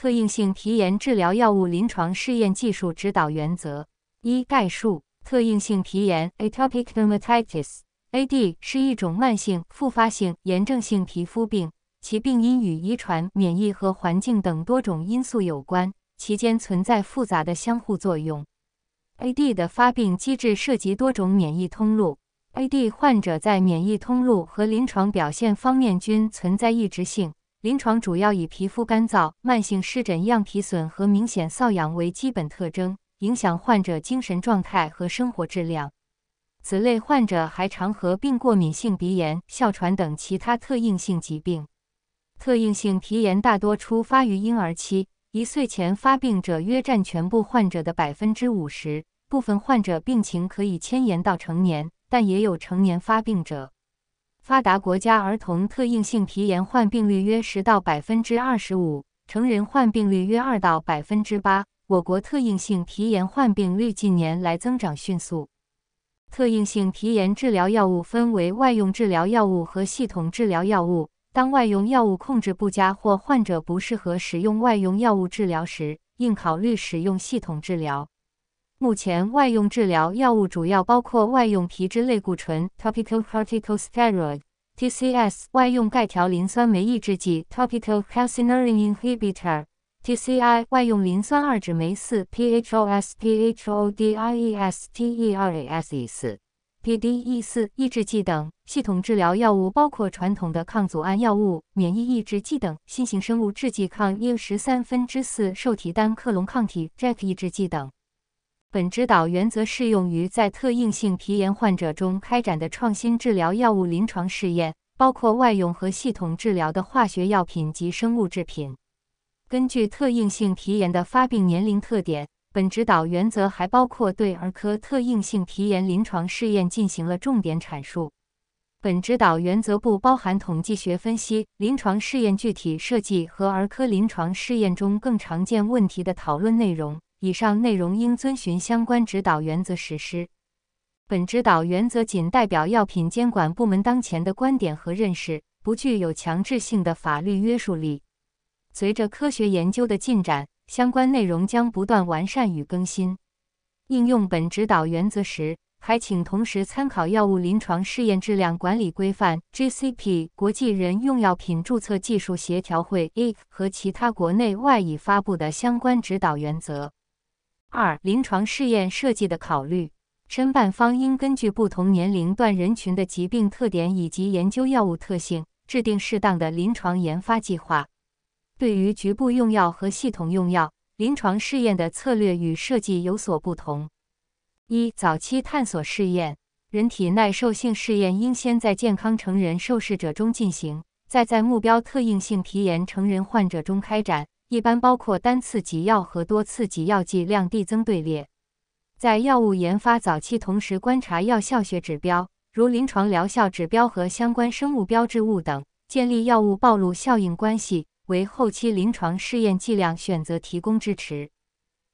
特应性皮炎治疗药物临床试验技术指导原则一概述：特应性皮炎 （Atopic Dermatitis，AD） 是一种慢性复发性炎症性皮肤病，其病因与遗传、免疫和环境等多种因素有关，其间存在复杂的相互作用。AD 的发病机制涉及多种免疫通路。AD 患者在免疫通路和临床表现方面均存在异质性。临床主要以皮肤干燥、慢性湿疹样皮损和明显瘙痒为基本特征，影响患者精神状态和生活质量。此类患者还常合并过敏性鼻炎、哮喘等其他特应性疾病。特应性皮炎大多出发于婴儿期，一岁前发病者约占全部患者的百分之五十，部分患者病情可以迁延到成年。但也有成年发病者。发达国家儿童特应性皮炎患病率约十到百分之二十五，成人患病率约二到百分之八。我国特应性皮炎患病率近年来增长迅速。特应性皮炎治疗药物分为外用治疗药物和系统治疗药物。当外用药物控制不佳或患者不适合使用外用药物治疗时，应考虑使用系统治疗。目前，外用治疗药物主要包括外用皮质类固醇 （topical corticosteroid，TCS）、外用钙条磷酸酶抑制剂 （topical calcineurin inhibitor，TCI）、外用磷酸二酯酶四 （phos，phodiesterases，）、PDE4 抑制剂等。系统治疗药物包括传统的抗组胺药物、免疫抑制剂等；新型生物制剂抗 E 十三分之四受体单克隆抗体 （JAK） 抑制剂等。本指导原则适用于在特应性皮炎患者中开展的创新治疗药物临床试验，包括外用和系统治疗的化学药品及生物制品。根据特应性皮炎的发病年龄特点，本指导原则还包括对儿科特应性皮炎临床试验进行了重点阐述。本指导原则不包含统计学分析、临床试验具体设计和儿科临床试验中更常见问题的讨论内容。以上内容应遵循相关指导原则实施。本指导原则仅代表药品监管部门当前的观点和认识，不具有强制性的法律约束力。随着科学研究的进展，相关内容将不断完善与更新。应用本指导原则时，还请同时参考《药物临床试验质量管理规范》（GCP）、国际人用药品注册技术协调会 （IC） 和其他国内外已发布的相关指导原则。二、临床试验设计的考虑，申办方应根据不同年龄段人群的疾病特点以及研究药物特性，制定适当的临床研发计划。对于局部用药和系统用药，临床试验的策略与设计有所不同。一、早期探索试验，人体耐受性试验应先在健康成人受试者中进行，再在目标特应性皮炎成人患者中开展。一般包括单次给药和多次给药剂量递增队列。在药物研发早期，同时观察药效学指标，如临床疗效指标和相关生物标志物等，建立药物暴露效应关系，为后期临床试验剂量选择提供支持。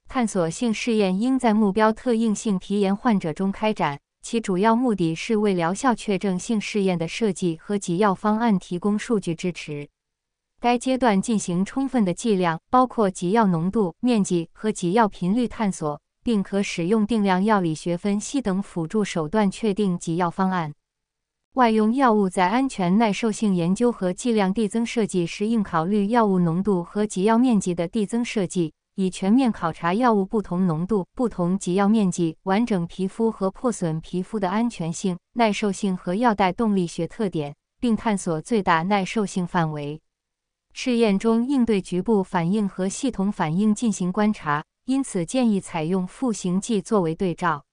探索性试验应在目标特应性皮炎患者中开展，其主要目的是为疗效确证性试验的设计和给药方案提供数据支持。该阶段进行充分的剂量，包括给药浓度、面积和给药频率探索，并可使用定量药理学分析等辅助手段确定给药方案。外用药物在安全耐受性研究和剂量递增设计时，应考虑药物浓度和给药面积的递增设计，以全面考察药物不同浓度、不同给药面积、完整皮肤和破损皮肤的安全性、耐受性和药代动力学特点，并探索最大耐受性范围。试验中应对局部反应和系统反应进行观察，因此建议采用赋形剂作为对照。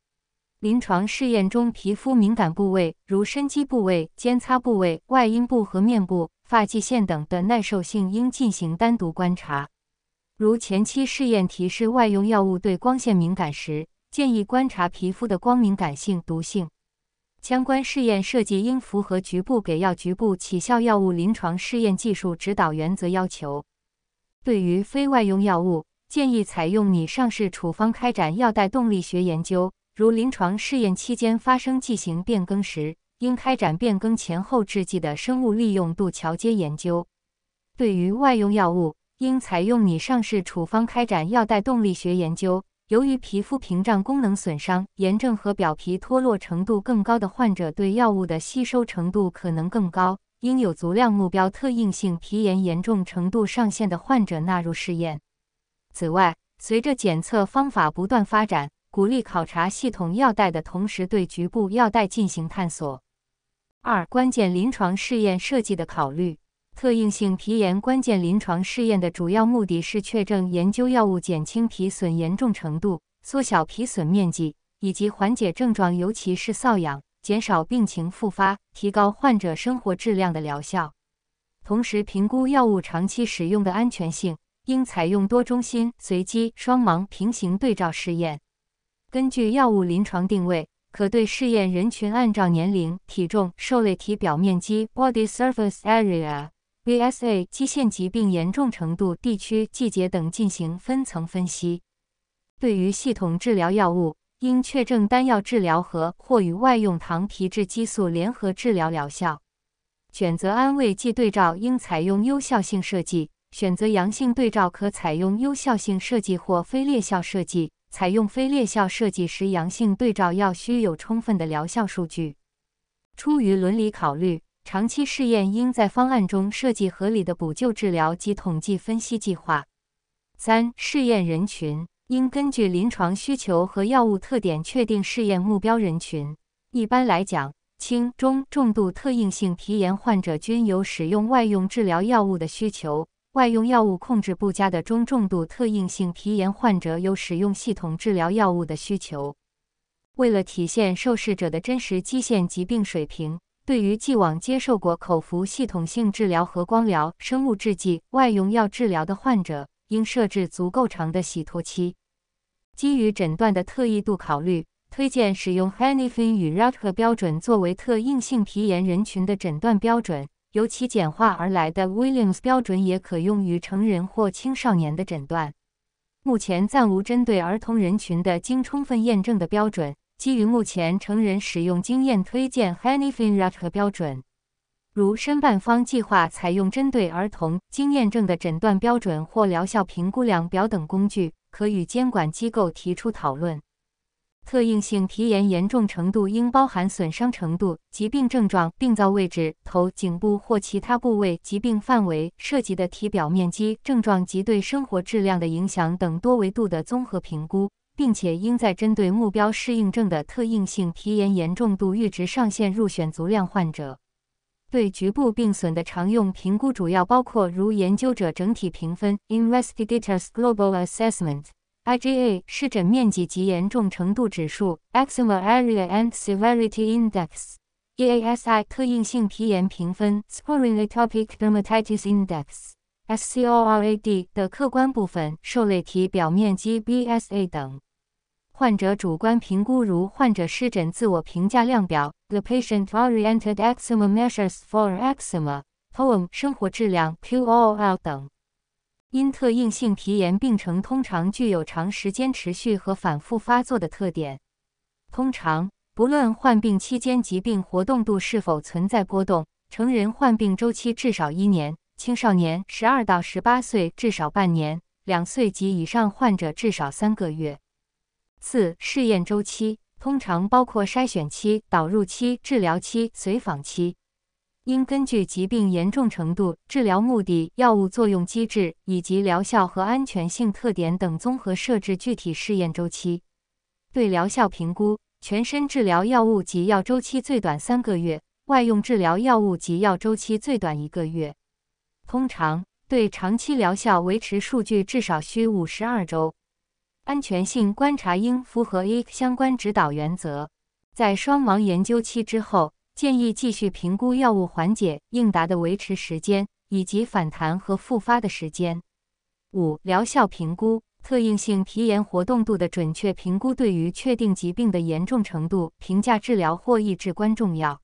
临床试验中，皮肤敏感部位如深肌部位、间擦部位、外阴部和面部、发际线等的耐受性应进行单独观察。如前期试验提示外用药物对光线敏感时，建议观察皮肤的光敏感性、毒性。相关试验设计应符合局部给药、局部起效药物临床试验技术指导原则要求。对于非外用药物，建议采用拟上市处方开展药代动力学研究。如临床试验期间发生剂型变更时，应开展变更前后制剂的生物利用度桥接研究。对于外用药物，应采用拟上市处方开展药代动力学研究。由于皮肤屏障功能损伤、炎症和表皮脱落程度更高的患者，对药物的吸收程度可能更高，应有足量目标特应性皮炎严重程度上限的患者纳入试验。此外，随着检测方法不断发展，鼓励考察系统药代的同时，对局部药代进行探索。二、关键临床试验设计的考虑。特应性皮炎关键临床试验的主要目的是确证研究药物减轻皮损严重程度、缩小皮损面积以及缓解症状，尤其是瘙痒、减少病情复发、提高患者生活质量的疗效。同时，评估药物长期使用的安全性，应采用多中心、随机、双盲、平行对照试验。根据药物临床定位。可对试验人群按照年龄、体重、受类体表面积 （Body Surface Area, BSA）、基线疾病严重程度、地区、季节等进行分层分析。对于系统治疗药物，应确证单药治疗和或与外用糖皮质激素联合治疗疗效。选择安慰剂对照应采用优效性设计，选择阳性对照可采用优效性设计或非劣效设计。采用非劣效设计时，阳性对照药需有充分的疗效数据。出于伦理考虑，长期试验应在方案中设计合理的补救治疗及统计分析计划。三、试验人群应根据临床需求和药物特点确定试验目标人群。一般来讲，轻、中、重度特应性皮炎患者均有使用外用治疗药物的需求。外用药物控制不佳的中重度特应性皮炎患者有使用系统治疗药物的需求。为了体现受试者的真实基线疾病水平，对于既往接受过口服系统性治疗和光疗、生物制剂、外用药治疗的患者，应设置足够长的洗脱期。基于诊断的特异度考虑，推荐使用 Hanifin 与 Rutger 标准作为特应性皮炎人群的诊断标准。由其简化而来的 Williams 标准也可用于成人或青少年的诊断。目前暂无针对儿童人群的经充分验证的标准。基于目前成人使用经验，推荐，HANIFINRAC 标准。如申办方计划采用针对儿童经验证的诊断标准或疗效评估量表等工具，可与监管机构提出讨论。特应性皮炎严重程度应包含损伤程度、疾病症状、病灶位置、头、颈部或其他部位、疾病范围、涉及的体表面积、症状及对生活质量的影响等多维度的综合评估，并且应在针对目标适应症的特应性皮炎严重度阈值上限入选足量患者。对局部病损的常用评估主要包括如研究者整体评分 （Investigators Global Assessment）。IGA 湿疹面积及严重程度指数 （Eczema Area and Severity Index）、EASI 特应性皮炎评分 （Sporadic Atopic Dermatitis Index, SCORAD） 的客观部分受类体表面积 （BSA） 等。患者主观评估如患者湿疹自我评价量表 （The Patient-Oriented Eczema Measures for Eczema, POEM） 生活质量 （QOL） 等。因特应性皮炎病程通常具有长时间持续和反复发作的特点。通常，不论患病期间疾病活动度是否存在波动，成人患病周期至少一年，青少年十二到十八岁至少半年，两岁及以上患者至少三个月。四、试验周期通常包括筛选期、导入期、治疗期、随访期。应根据疾病严重程度、治疗目的、药物作用机制以及疗效和安全性特点等综合设置具体试验周期。对疗效评估，全身治疗药物及药周期最短三个月，外用治疗药物及药周期最短一个月。通常，对长期疗效维持数据至少需五十二周。安全性观察应符合 A 相关指导原则。在双盲研究期之后。建议继续评估药物缓解、应答的维持时间以及反弹和复发的时间。五、疗效评估特应性皮炎活动度的准确评估对于确定疾病的严重程度评价治疗获益至关重要。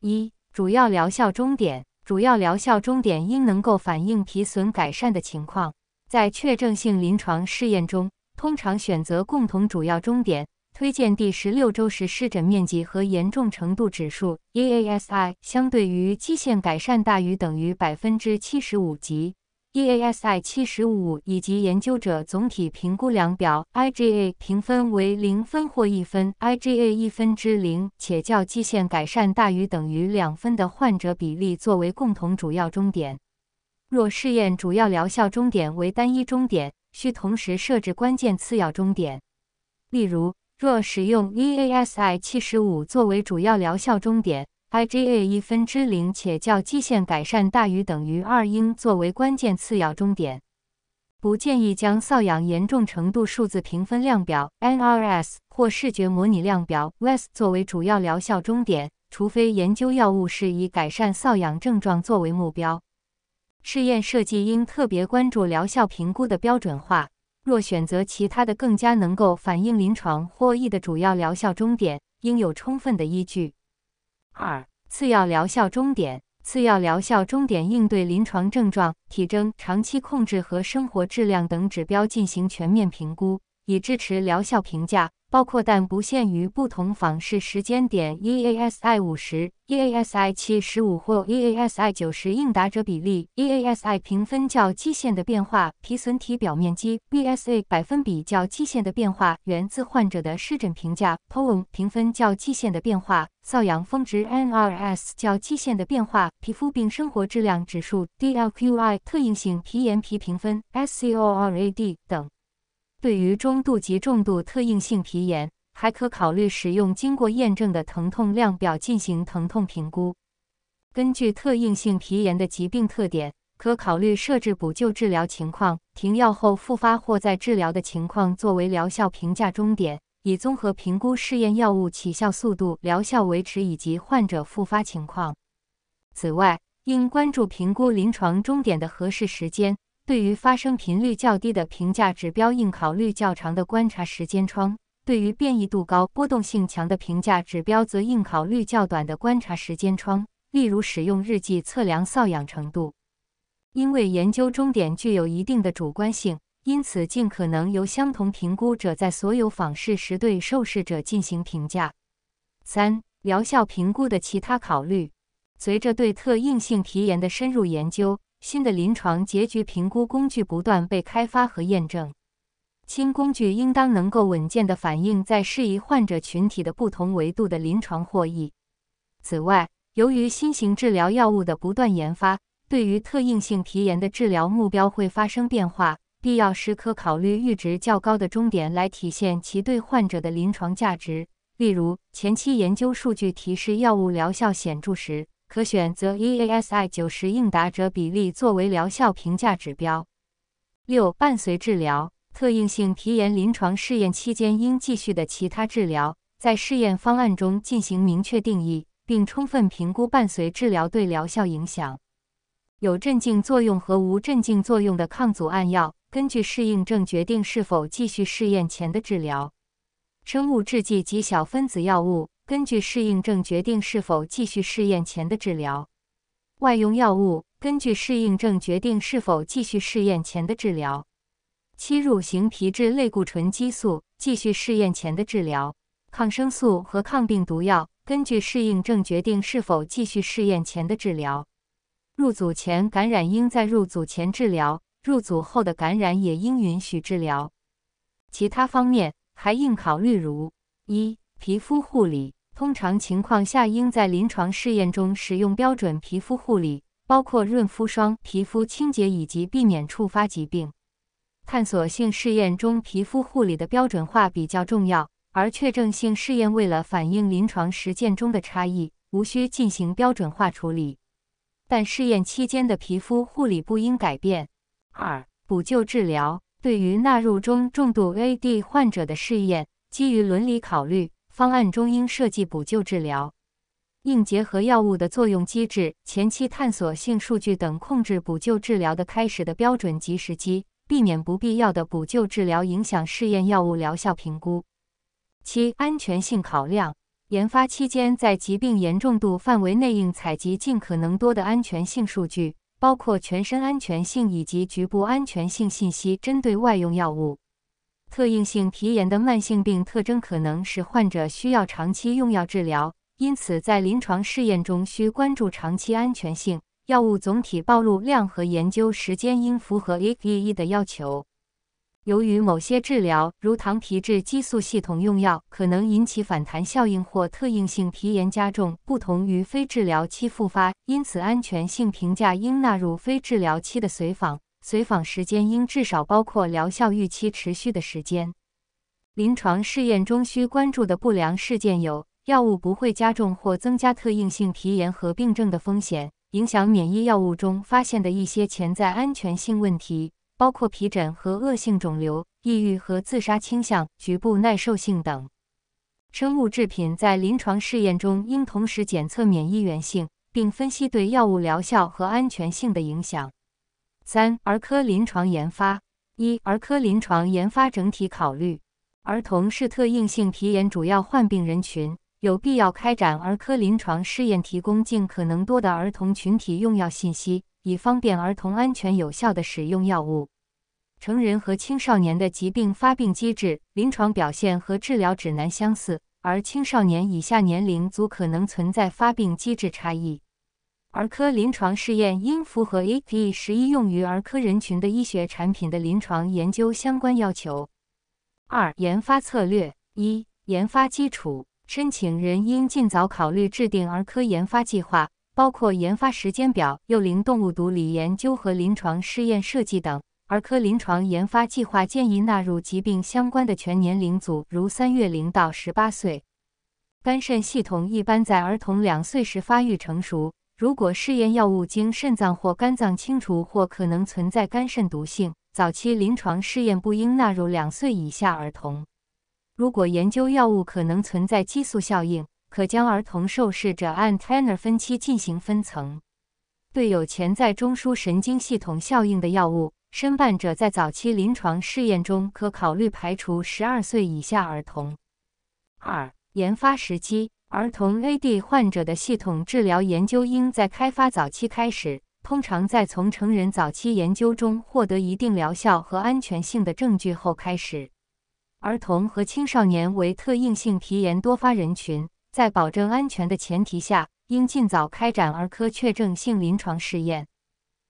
一、主要疗效终点主要疗效终点应能够反映皮损改善的情况。在确证性临床试验中，通常选择共同主要终点。推荐第十六周时湿疹面积和严重程度指数 EASI 相对于基线改善大于等于百分之七十五级 EASI 七十五以及研究者总体评估量表 IGA 评分为零分或一分，IGA 一分之零且较基线改善大于等于两分的患者比例作为共同主要终点。若试验主要疗效终点为单一终点，需同时设置关键次要终点。例如，若使用 EASI 七十五作为主要疗效终点，IGA 一分之零且较基线改善大于等于二应作为关键次要终点。不建议将瘙痒严重程度数字评分量表 NRS 或视觉模拟量表 WES 作为主要疗效终点，除非研究药物是以改善瘙痒症状作为目标。试验设计应特别关注疗效评估的标准化。若选择其他的更加能够反映临床获益的主要疗效终点，应有充分的依据。二、次要疗效终点。次要疗效终点应对临床症状、体征、长期控制和生活质量等指标进行全面评估，以支持疗效评价。包括但不限于不同访视时间点，EASI 五十、EASI 七十五或 EASI 九十应答者比例，EASI 评分较基线的变化，皮损体表面积，BSA 百分比较基线的变化，源自患者的湿疹评价，POEM 评分较基线的变化，瘙痒峰值 NRS 较基线的变化，皮肤病生活质量指数 DLQI 特应性皮炎皮评分 SCORAD 等。对于中度及重度特应性皮炎，还可考虑使用经过验证的疼痛量表进行疼痛评估。根据特应性皮炎的疾病特点，可考虑设置补救治疗情况、停药后复发或在治疗的情况作为疗效评价终点，以综合评估试验药物起效速度、疗效维持以及患者复发情况。此外，应关注评估临床终点的合适时间。对于发生频率较低的评价指标，应考虑较长的观察时间窗；对于变异度高、波动性强的评价指标，则应考虑较短的观察时间窗，例如使用日记测量瘙痒程度。因为研究终点具有一定的主观性，因此尽可能由相同评估者在所有访视时对受试者进行评价。三、疗效评估的其他考虑，随着对特应性皮炎的深入研究。新的临床结局评估工具不断被开发和验证，新工具应当能够稳健地反映在适宜患者群体的不同维度的临床获益。此外，由于新型治疗药物的不断研发，对于特应性皮炎的治疗目标会发生变化，必要时可考虑阈值较高的终点来体现其对患者的临床价值。例如，前期研究数据提示药物疗效显著时。可选择 EASI 九十应答者比例作为疗效评价指标。六、伴随治疗，特应性皮炎临床试验期间应继续的其他治疗，在试验方案中进行明确定义，并充分评估伴随治疗对疗效影响。有镇静作用和无镇静作用的抗组胺药，根据适应症决定是否继续试验前的治疗。生物制剂及小分子药物。根据适应症决定是否继续试验前的治疗，外用药物根据适应症决定是否继续试验前的治疗，吸入型皮质类固醇激素继续试验前的治疗，抗生素和抗病毒药根据适应症决定是否继续试验前的治疗，入组前感染应在入组前治疗，入组后的感染也应允许治疗。其他方面还应考虑如一。皮肤护理通常情况下应在临床试验中使用标准皮肤护理，包括润肤霜、皮肤清洁以及避免触发疾病。探索性试验中皮肤护理的标准化比较重要，而确证性试验为了反映临床实践中的差异，无需进行标准化处理。但试验期间的皮肤护理不应改变。二、补救治疗对于纳入中重度 AD 患者的试验，基于伦理考虑。方案中应设计补救治疗，应结合药物的作用机制、前期探索性数据等控制补救治疗的开始的标准及时机，避免不必要的补救治疗影响试验药物疗效评估。七、安全性考量，研发期间在疾病严重度范围内应采集尽可能多的安全性数据，包括全身安全性以及局部安全性信息，针对外用药物。特应性皮炎的慢性病特征可能使患者需要长期用药治疗，因此在临床试验中需关注长期安全性，药物总体暴露量和研究时间应符合 EE 的要求。由于某些治疗，如糖皮质激素系统用药，可能引起反弹效应或特应性皮炎加重，不同于非治疗期复发，因此安全性评价应纳入非治疗期的随访，随访时间应至少包括疗效预期持续的时间。临床试验中需关注的不良事件有：药物不会加重或增加特应性皮炎和病症的风险，影响免疫药物中发现的一些潜在安全性问题。包括皮疹和恶性肿瘤、抑郁和自杀倾向、局部耐受性等。生物制品在临床试验中应同时检测免疫原性，并分析对药物疗效和安全性的影响。三、儿科临床研发。一、儿科临床研发整体考虑。儿童是特应性皮炎主要患病人群，有必要开展儿科临床试验，提供尽可能多的儿童群体用药信息。以方便儿童安全有效的使用药物。成人和青少年的疾病发病机制、临床表现和治疗指南相似，而青少年以下年龄组可能存在发病机制差异。儿科临床试验应符合 APE 十一用于儿科人群的医学产品的临床研究相关要求。二、研发策略一、研发基础申请人应尽早考虑制定儿科研发计划。包括研发时间表、幼龄动物毒理研究和临床试验设计等。儿科临床研发计划建议纳入疾病相关的全年龄组，如三月龄到十八岁。肝肾系统一般在儿童两岁时发育成熟。如果试验药物经肾脏或肝脏清除或可能存在肝肾毒性，早期临床试验不应纳入两岁以下儿童。如果研究药物可能存在激素效应，可将儿童受试者按 Tanner 分期进行分层。对有潜在中枢神经系统效应的药物，申办者在早期临床试验中可考虑排除十二岁以下儿童。二、研发时机：儿童 AD 患者的系统治疗研究应在开发早期开始，通常在从成人早期研究中获得一定疗效和安全性的证据后开始。儿童和青少年为特应性皮炎多发人群。在保证安全的前提下，应尽早开展儿科确证性临床试验。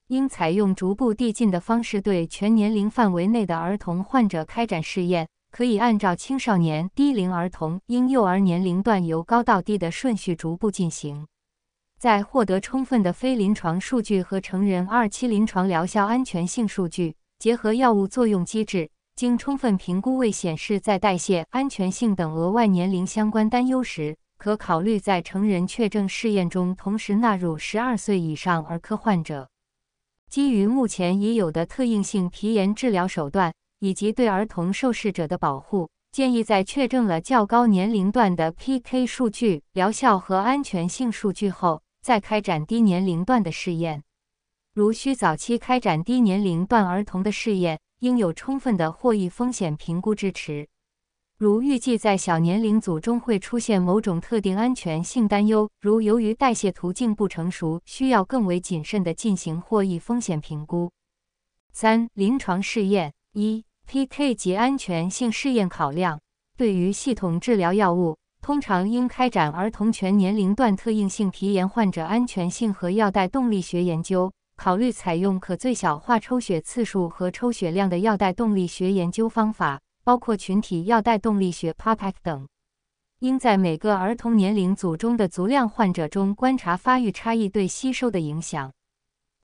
应采用逐步递进的方式对全年龄范围内的儿童患者开展试验，可以按照青少年、低龄儿童、婴幼儿年龄段由高到低的顺序逐步进行。在获得充分的非临床数据和成人二期临床疗效安全性数据，结合药物作用机制，经充分评估未显示在代谢、安全性等额外年龄相关担忧时。可考虑在成人确证试验中同时纳入十二岁以上儿科患者。基于目前已有的特应性皮炎治疗手段以及对儿童受试者的保护，建议在确证了较高年龄段的 PK 数据、疗效和安全性数据后，再开展低年龄段的试验。如需早期开展低年龄段儿童的试验，应有充分的获益风险评估支持。如预计在小年龄组中会出现某种特定安全性担忧，如由于代谢途径不成熟，需要更为谨慎地进行获益风险评估。三、临床试验一、PK 及安全性试验考量。对于系统治疗药物，通常应开展儿童全年龄段特应性皮炎患者安全性和药代动力学研究，考虑采用可最小化抽血次数和抽血量的药代动力学研究方法。包括群体药代动力学 （PAPAC） 等，应在每个儿童年龄组中的足量患者中观察发育差异对吸收的影响。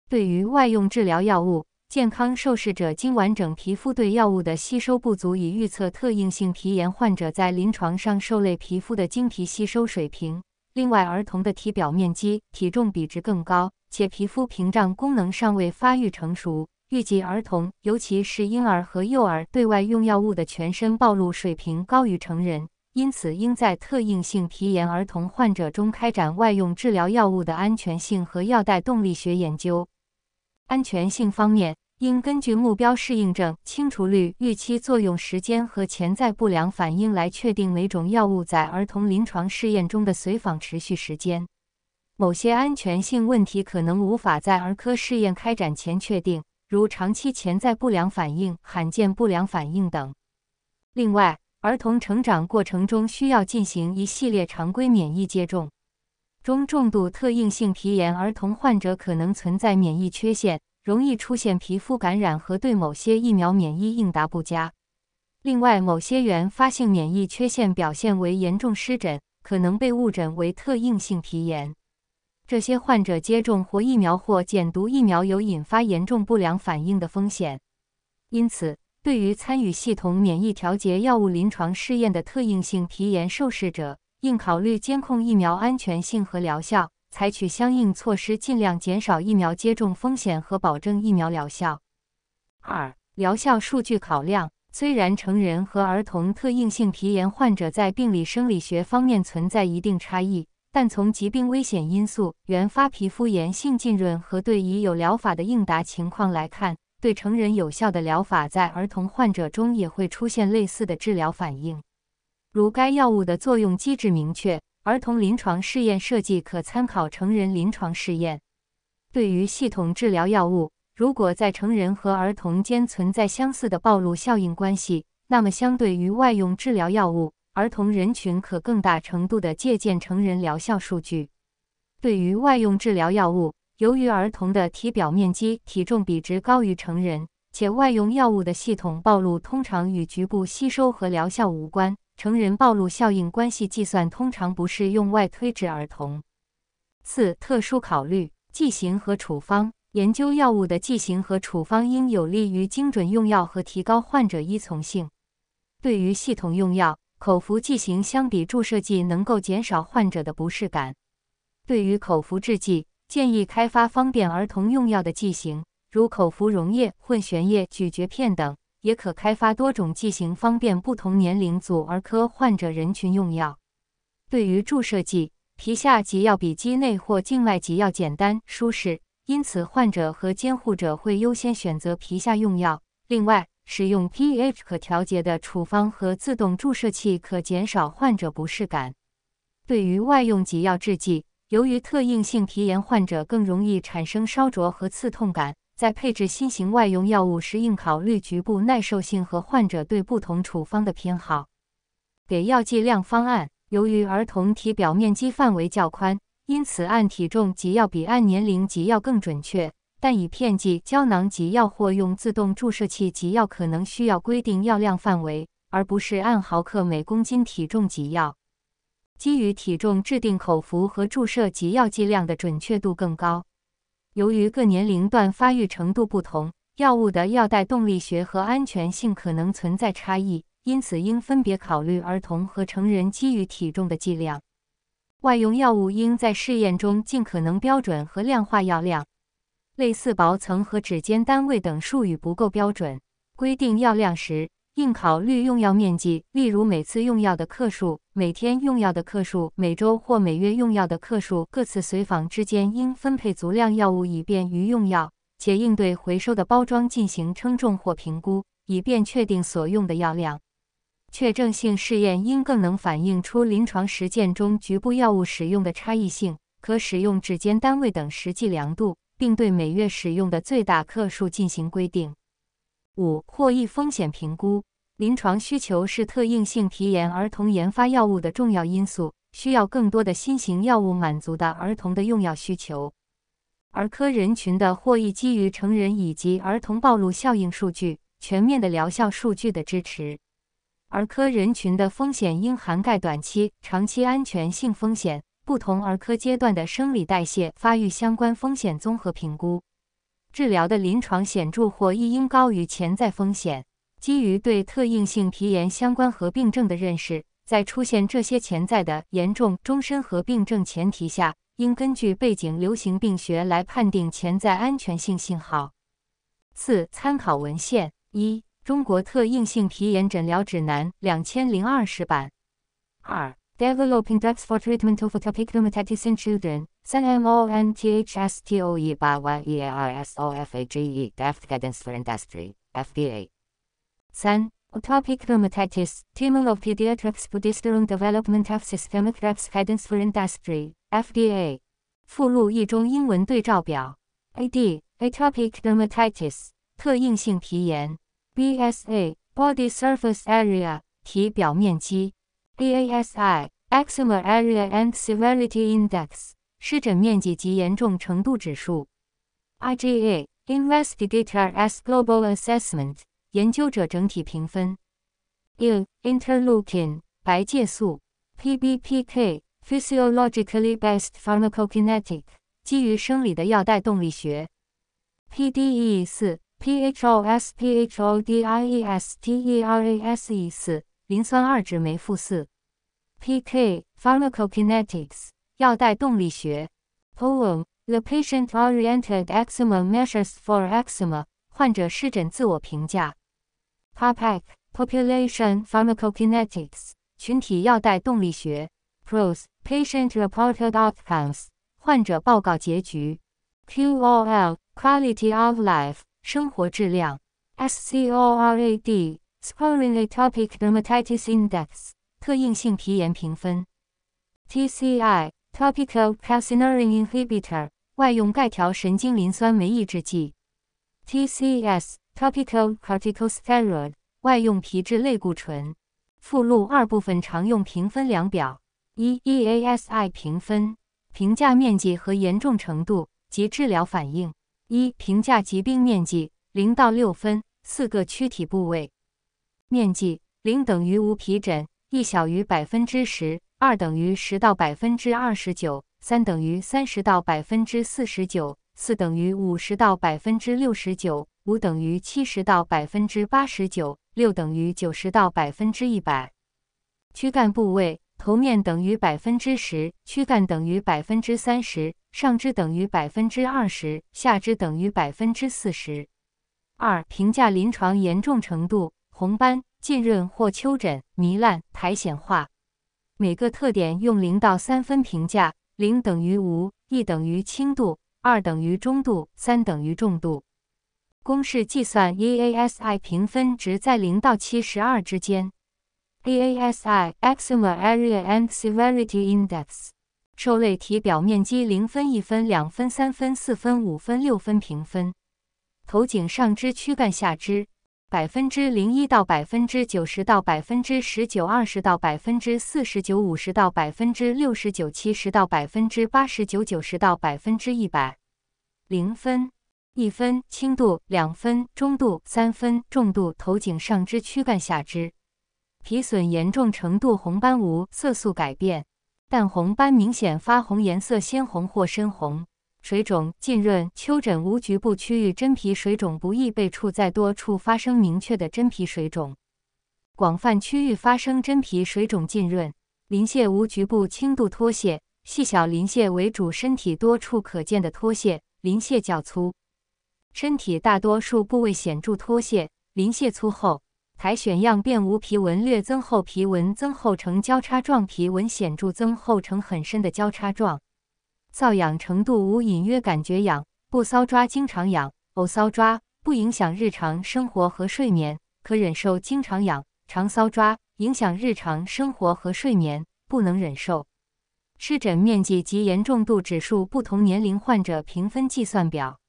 对于外用治疗药物，健康受试者经完整皮肤对药物的吸收不足以预测特应性皮炎患者在临床上受类皮肤的经皮吸收水平。另外，儿童的体表面积、体重比值更高，且皮肤屏障功能尚未发育成熟。预计儿童，尤其是婴儿和幼儿，对外用药物的全身暴露水平高于成人，因此应在特应性皮炎儿童患者中开展外用治疗药物的安全性和药代动力学研究。安全性方面，应根据目标适应症、清除率、预期作用时间和潜在不良反应来确定每种药物在儿童临床试验中的随访持续时间。某些安全性问题可能无法在儿科试验开展前确定。如长期潜在不良反应、罕见不良反应等。另外，儿童成长过程中需要进行一系列常规免疫接种。中重度特应性皮炎儿童患者可能存在免疫缺陷，容易出现皮肤感染和对某些疫苗免疫应答不佳。另外，某些原发性免疫缺陷表现为严重湿疹，可能被误诊为特应性皮炎。这些患者接种活疫苗或减毒疫苗有引发严重不良反应的风险。因此，对于参与系统免疫调节药物临床试验的特应性皮炎受试者，应考虑监控疫苗安全性和疗效，采取相应措施，尽量减少疫苗接种风险和保证疫苗疗效。二、疗效数据考量。虽然成人和儿童特应性皮炎患者在病理生理学方面存在一定差异，但从疾病危险因素、原发皮肤炎性浸润和对已有疗法的应答情况来看，对成人有效的疗法在儿童患者中也会出现类似的治疗反应。如该药物的作用机制明确，儿童临床试验设计可参考成人临床试验。对于系统治疗药物，如果在成人和儿童间存在相似的暴露效应关系，那么相对于外用治疗药物，儿童人群可更大程度地借鉴成人疗效数据。对于外用治疗药物，由于儿童的体表面积、体重比值高于成人，且外用药物的系统暴露通常与局部吸收和疗效无关。成人暴露效应关系计算通常不适用外推至儿童。四、特殊考虑剂型和处方研究药物的剂型和处方应有利于精准用药和提高患者依从性。对于系统用药，口服剂型相比注射剂能够减少患者的不适感。对于口服制剂，建议开发方便儿童用药的剂型，如口服溶液、混悬液、咀嚼片等。也可开发多种剂型，方便不同年龄组儿科患者人群用药。对于注射剂，皮下给药比肌内或静脉给药简单舒适，因此患者和监护者会优先选择皮下用药。另外，使用 pH 可调节的处方和自动注射器可减少患者不适感。对于外用给药制剂，由于特应性皮炎患者更容易产生烧灼和刺痛感。在配置新型外用药物时，应考虑局部耐受性和患者对不同处方的偏好。给药剂量方案：由于儿童体表面积范围较宽，因此按体重给药比按年龄给药更准确。但以片剂、胶囊给药或用自动注射器给药可能需要规定药量范围，而不是按毫克每公斤体重给药。基于体重制定口服和注射给药剂量的准确度更高。由于各年龄段发育程度不同，药物的药代动力学和安全性可能存在差异，因此应分别考虑儿童和成人基于体重的剂量。外用药物应在试验中尽可能标准和量化药量，类似薄层和指尖单位等术语不够标准。规定药量时。应考虑用药面积，例如每次用药的克数、每天用药的克数、每周或每月用药的克数。各次随访之间应分配足量药物，以便于用药，且应对回收的包装进行称重或评估，以便确定所用的药量。确证性试验应更能反映出临床实践中局部药物使用的差异性，可使用指尖单位等实际量度，并对每月使用的最大克数进行规定。五、获益风险评估。临床需求是特应性皮炎儿童研发药物的重要因素，需要更多的新型药物满足的儿童的用药需求。儿科人群的获益基于成人以及儿童暴露效应数据、全面的疗效数据的支持。儿科人群的风险应涵盖短期、长期安全性风险、不同儿科阶段的生理代谢、发育相关风险综合评估。治疗的临床显著获益应高于潜在风险。基于对特应性皮炎相关合并症的认识，在出现这些潜在的严重终身合并症前提下，应根据背景流行病学来判定潜在安全性信号。四、参考文献：一、中国特应性皮炎诊疗指南（两千零二十版）；二、Developing Drugs for Treatment of Atopic Dermatitis in Children (CMONTHSTOE by YEARSOFAGE) Draft Guidance for Industry (FDA). 三、Atopic dermatitis, Team of Pediatrics Progesterone Development of Systemic Drugs Guidance for Industry (FDA). 附录一中英文对照表。AD Atopic dermatitis 特应性皮炎。BSA Body Surface Area 体表面积。AASI Eczema Area and Severity Index 湿疹面积及严重程度指数。IGA Investigator S Global Assessment 研究者整体评分。IL，Interleukin，白介素。PBPK Physiologically Based Pharmacokinetic 基于生理的药代动力学。PDE 四 PHOS PHODIESTERASE 四磷酸二酯酶负四。PK Pharmacokinetics 药代动力学。Poem The Patient-Oriented Eczema Measures for Eczema 患者湿疹自我评价。PAPAC Population Pharmacokinetics 群体药代动力学。Pros Patient-Reported Outcomes 患者报告结局。QOL Quality of Life 生活质量。SCORAD Scoring Atopic Dermatitis Index 特应性皮炎评分。TCI Topical Calcineurin Inhibitor 外用钙条神经磷酸酶抑制剂，TCS Topical Corticosteroid 外用皮质类固醇。附录二部分常用评分量表：一、EASI 评分，评价面积和严重程度及治疗反应。一、评价疾病面积，零到六分，四个躯体部位。面积零等于无皮疹，一小于百分之十，二等于十到百分之二十九。三等于三十到百分之四十九，四等于五十到百分之六十九，五等于七十到百分之八十九，六等于九十到百分之一百。躯干部位：头面等于百分之十，躯干等于百分之三十，上肢等于百分之二十，下肢等于百分之四十。二、评价临床严重程度：红斑、浸润或丘疹、糜烂、苔藓化。每个特点用零到三分评价。零等于无，一等于轻度，二等于中度，三等于重度。公式计算 EASI 评分值在零到七十二之间。EASI Eczema Area and Severity Index 受类体表面积零分、一分、两分、三分、四分、五分、六分评分。头颈上肢、躯干下肢。百分之零一到百分之九十到百分之十九二十到百分之四十九五十到百分之六十九七十到百分之八十九九十到百分之一百，零分，一分，轻度，两分，中度，三分，重度。头颈上肢、躯干下肢，皮损严重程度红斑无色素改变，淡红斑明显发红，颜色鲜红或深红。水肿、浸润、丘疹无局部区域真皮水肿，不易被处在多处发生明确的真皮水肿。广泛区域发生真皮水肿、浸润。鳞屑无局部轻度脱屑，细小鳞屑为主，身体多处可见的脱屑，鳞屑较粗。身体大多数部位显著脱屑，鳞屑粗厚。苔藓样变无皮纹略增厚，皮纹增厚呈交叉状，皮纹显著增厚呈很深的交叉状。瘙痒程度无隐约感觉痒，不搔抓经常痒，偶搔抓不影响日常生活和睡眠，可忍受经常痒；常搔抓影响日常生活和睡眠，不能忍受。湿疹面积及严重度指数不同年龄患者评分计算表，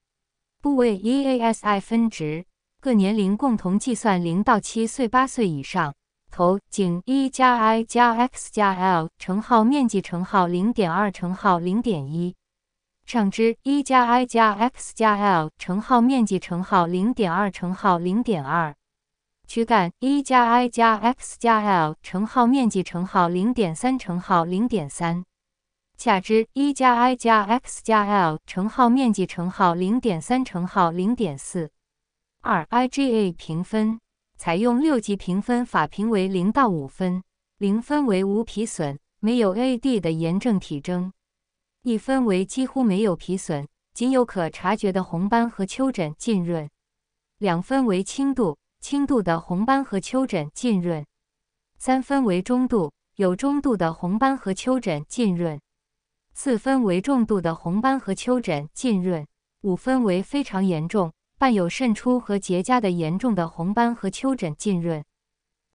部位 EASI 分值，各年龄共同计算零到七岁八岁以上。头颈一加 i 加 x 加 l 乘号面积乘号零点二乘号零点一，上肢一加 i 加 x 加 l 乘号面积乘号零点二乘号零点二，躯干一加 i 加 x 加 l 乘号面积乘号零点三乘号零点三，下肢一加 i 加 x 加 l 乘号面积乘号零点三乘号零点四。二 IGA 评分。采用六级评分法，评为零到五分，零分为无皮损，没有 AD 的炎症体征；一分为几乎没有皮损，仅有可察觉的红斑和丘疹浸润；两分为轻度，轻度的红斑和丘疹浸润；三分为中度，有中度的红斑和丘疹浸润；四分为重度的红斑和丘疹浸润；五分为非常严重。伴有渗出和结痂的严重的红斑和丘疹浸润。